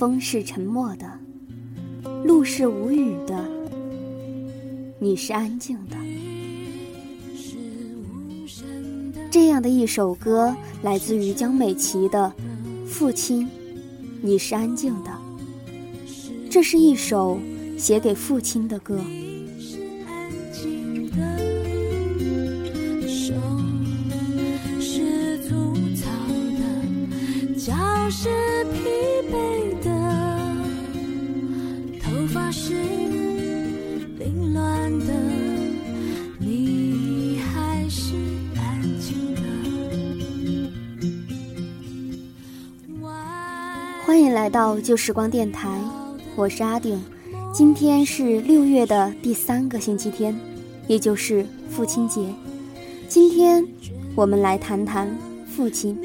风是沉默的，路是无语的，你是安静的。这样的一首歌来自于江美琪的《父亲》，你是安静的。这是一首写给父亲的歌。欢迎来到旧时光电台，我是阿顶。今天是六月的第三个星期天，也就是父亲节。今天我们来谈谈父亲。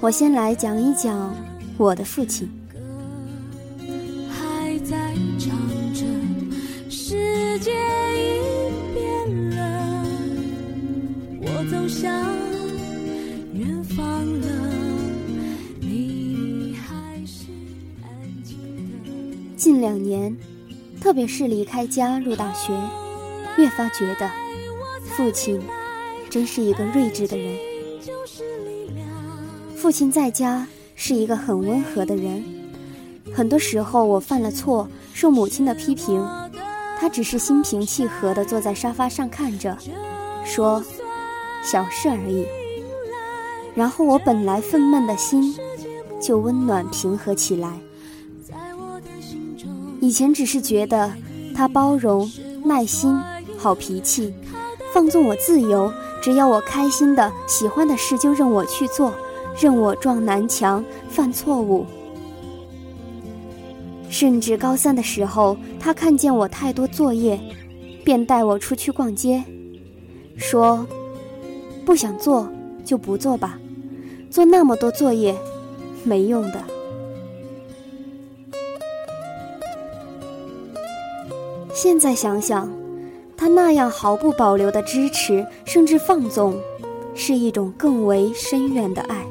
我先来讲一讲我的父亲。还在唱着，世界已变了，我走向近两年，特别是离开家入大学，越发觉得父亲真是一个睿智的人。父亲在家是一个很温和的人，很多时候我犯了错，受母亲的批评，他只是心平气和地坐在沙发上看着，说：“小事而已。”然后我本来愤懑的心就温暖平和起来。以前只是觉得他包容、耐心、好脾气，放纵我自由，只要我开心的、喜欢的事就任我去做，任我撞南墙、犯错误。甚至高三的时候，他看见我太多作业，便带我出去逛街，说：“不想做就不做吧，做那么多作业，没用的。”现在想想，他那样毫不保留的支持，甚至放纵，是一种更为深远的爱。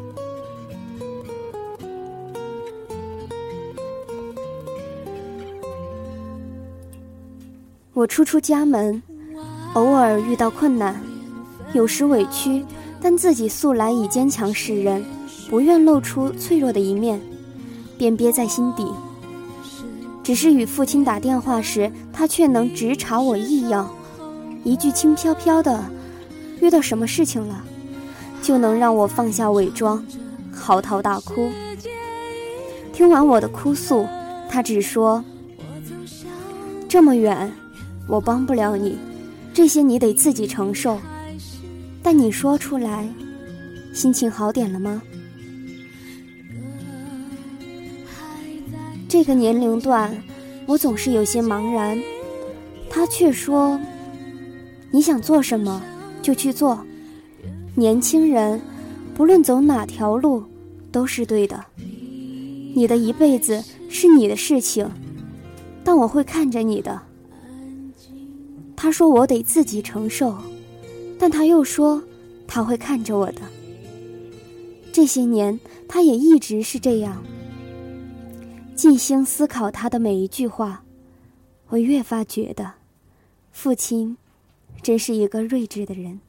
我初出家门，偶尔遇到困难，有时委屈，但自己素来以坚强示人，不愿露出脆弱的一面，便憋在心底。只是与父亲打电话时，他却能直察我异样，一句轻飘飘的“遇到什么事情了”，就能让我放下伪装，嚎啕大哭。听完我的哭诉，他只说：“这么远，我帮不了你，这些你得自己承受。但你说出来，心情好点了吗？”这个年龄段，我总是有些茫然。他却说：“你想做什么，就去做。年轻人，不论走哪条路，都是对的。你的一辈子是你的事情，但我会看着你的。”他说：“我得自己承受。”但他又说：“他会看着我的。”这些年，他也一直是这样。静心思考他的每一句话，我越发觉得，父亲真是一个睿智的人。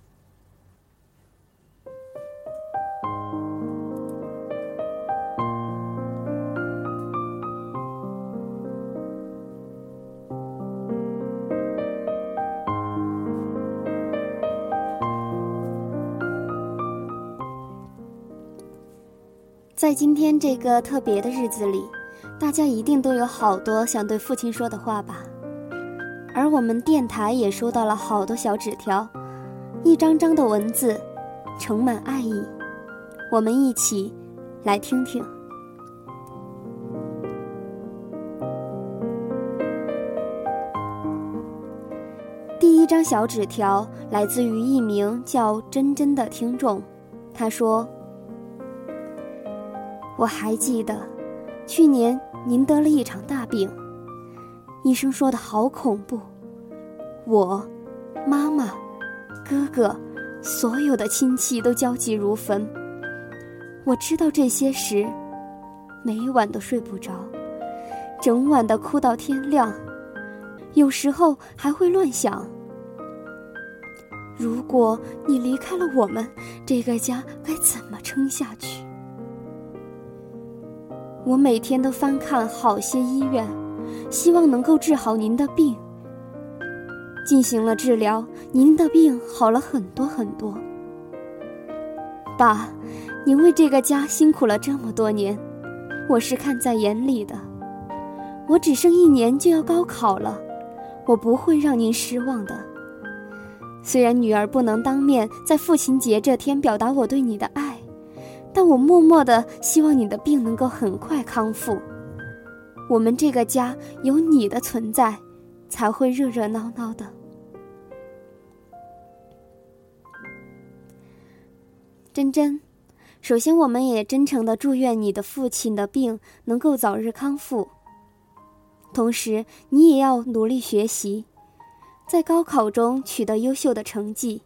在今天这个特别的日子里。大家一定都有好多想对父亲说的话吧，而我们电台也收到了好多小纸条，一张张的文字，盛满爱意。我们一起来听听。第一张小纸条来自于一名叫真真的听众，他说：“我还记得。”去年您得了一场大病，医生说的好恐怖，我、妈妈、哥哥，所有的亲戚都焦急如焚。我知道这些时，每晚都睡不着，整晚的哭到天亮，有时候还会乱想：如果你离开了我们，这个家该怎么撑下去？我每天都翻看好些医院，希望能够治好您的病。进行了治疗，您的病好了很多很多。爸，您为这个家辛苦了这么多年，我是看在眼里的。我只剩一年就要高考了，我不会让您失望的。虽然女儿不能当面在父亲节这天表达我对你的爱。但我默默的希望你的病能够很快康复。我们这个家有你的存在，才会热热闹闹的。珍珍，首先我们也真诚的祝愿你的父亲的病能够早日康复。同时，你也要努力学习，在高考中取得优秀的成绩，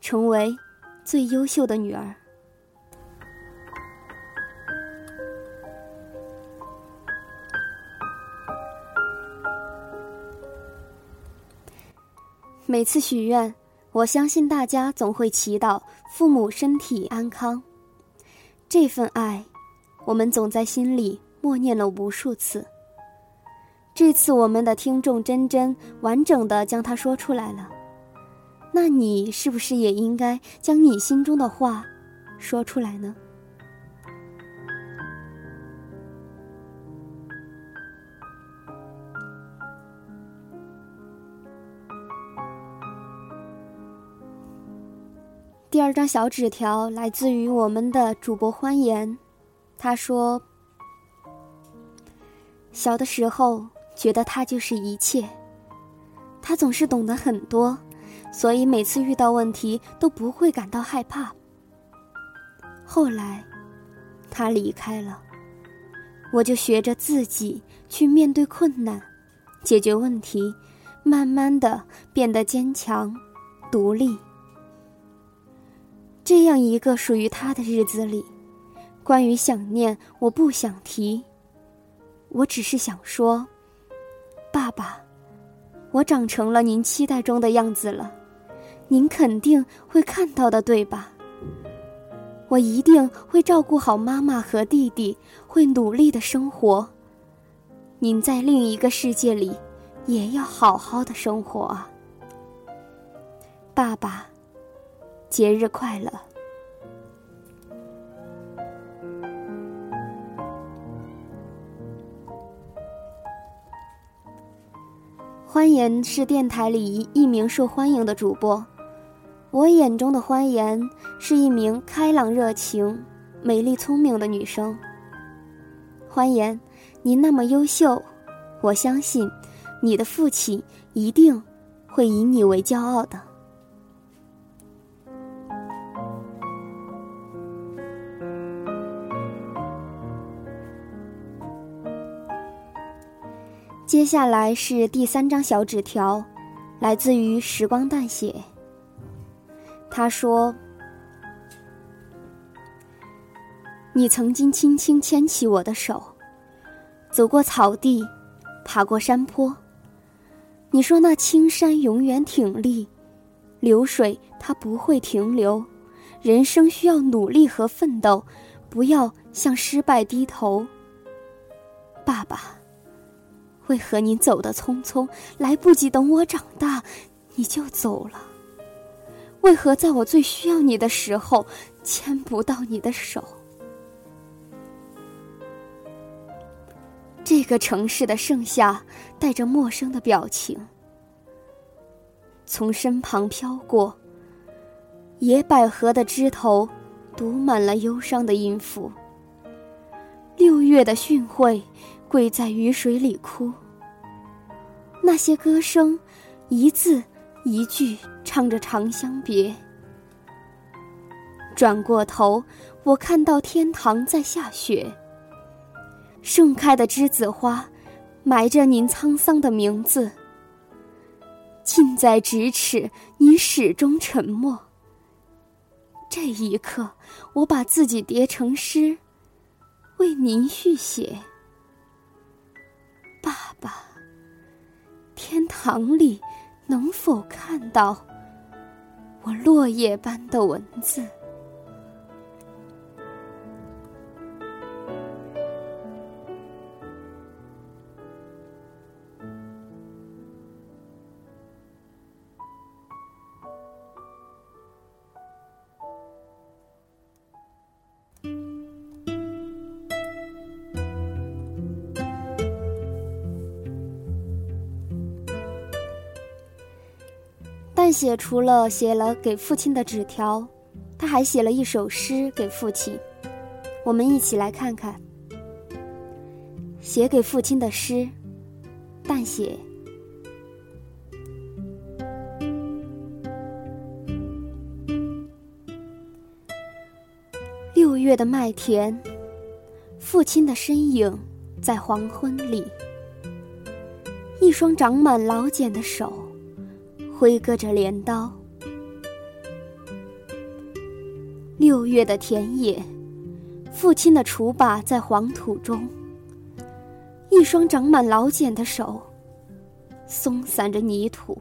成为最优秀的女儿。每次许愿，我相信大家总会祈祷父母身体安康。这份爱，我们总在心里默念了无数次。这次我们的听众真真完整的将它说出来了，那你是不是也应该将你心中的话说出来呢？第二张小纸条来自于我们的主播欢颜，他说：“小的时候觉得他就是一切，他总是懂得很多，所以每次遇到问题都不会感到害怕。后来，他离开了，我就学着自己去面对困难，解决问题，慢慢的变得坚强、独立。”这样一个属于他的日子里，关于想念，我不想提。我只是想说，爸爸，我长成了您期待中的样子了，您肯定会看到的，对吧？我一定会照顾好妈妈和弟弟，会努力的生活。您在另一个世界里，也要好好的生活啊，爸爸。节日快乐！欢颜是电台里一名受欢迎的主播，我眼中的欢颜是一名开朗、热情、美丽、聪明的女生。欢颜，你那么优秀，我相信你的父亲一定会以你为骄傲的。接下来是第三张小纸条，来自于时光淡写。他说：“你曾经轻轻牵起我的手，走过草地，爬过山坡。你说那青山永远挺立，流水它不会停留。人生需要努力和奋斗，不要向失败低头。”爸爸。为何你走的匆匆，来不及等我长大，你就走了？为何在我最需要你的时候，牵不到你的手？这个城市的盛夏带着陌生的表情，从身旁飘过。野百合的枝头，堵满了忧伤的音符。六月的训会。跪在雨水里哭。那些歌声，一字一句唱着长相别。转过头，我看到天堂在下雪。盛开的栀子花，埋着您沧桑的名字。近在咫尺，您始终沉默。这一刻，我把自己叠成诗，为您续写。爸爸，天堂里能否看到我落叶般的文字？但写除了写了给父亲的纸条，他还写了一首诗给父亲。我们一起来看看写给父亲的诗。但写：六月的麦田，父亲的身影在黄昏里，一双长满老茧的手。挥戈着镰刀，六月的田野，父亲的锄把在黄土中，一双长满老茧的手，松散着泥土。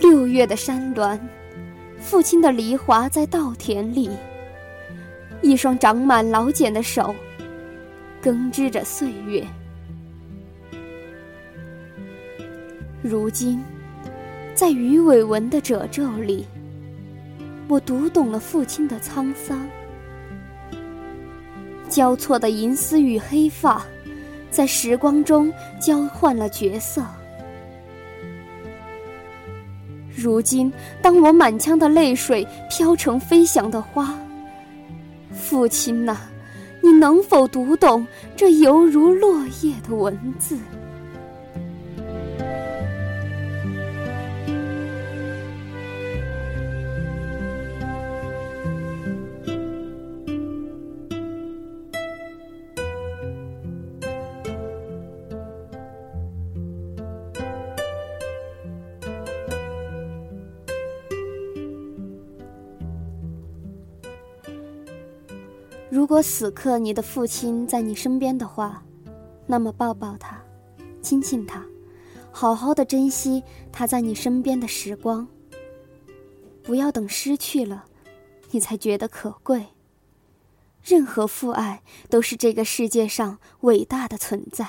六月的山峦，父亲的犁铧在稻田里，一双长满老茧的手，耕织着岁月。如今，在鱼尾纹的褶皱里，我读懂了父亲的沧桑。交错的银丝与黑发，在时光中交换了角色。如今，当我满腔的泪水飘成飞翔的花，父亲呐，你能否读懂这犹如落叶的文字？如果此刻你的父亲在你身边的话，那么抱抱他，亲亲他，好好的珍惜他在你身边的时光。不要等失去了，你才觉得可贵。任何父爱都是这个世界上伟大的存在。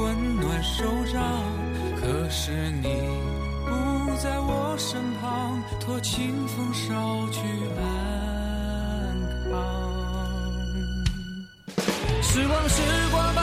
手掌，可是你不在我身旁，托清风捎去安康。时光，时光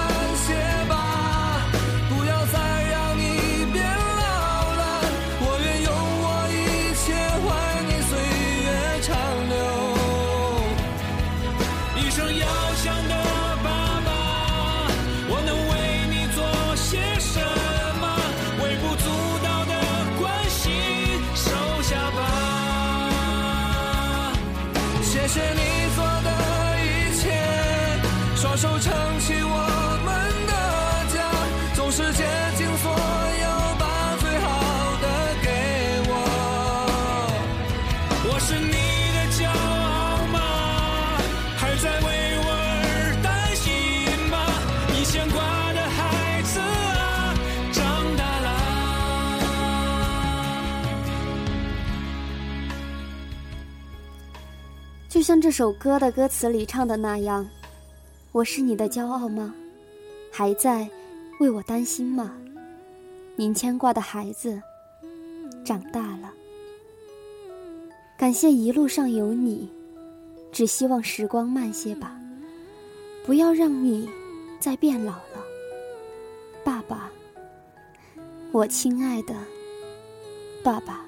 就像这首歌的歌词里唱的那样，我是你的骄傲吗？还在为我担心吗？您牵挂的孩子长大了，感谢一路上有你，只希望时光慢些吧，不要让你再变老了，爸爸，我亲爱的爸爸。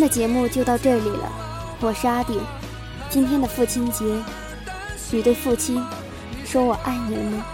天的节目就到这里了，我是阿顶。今天的父亲节，你对父亲说我爱你了吗？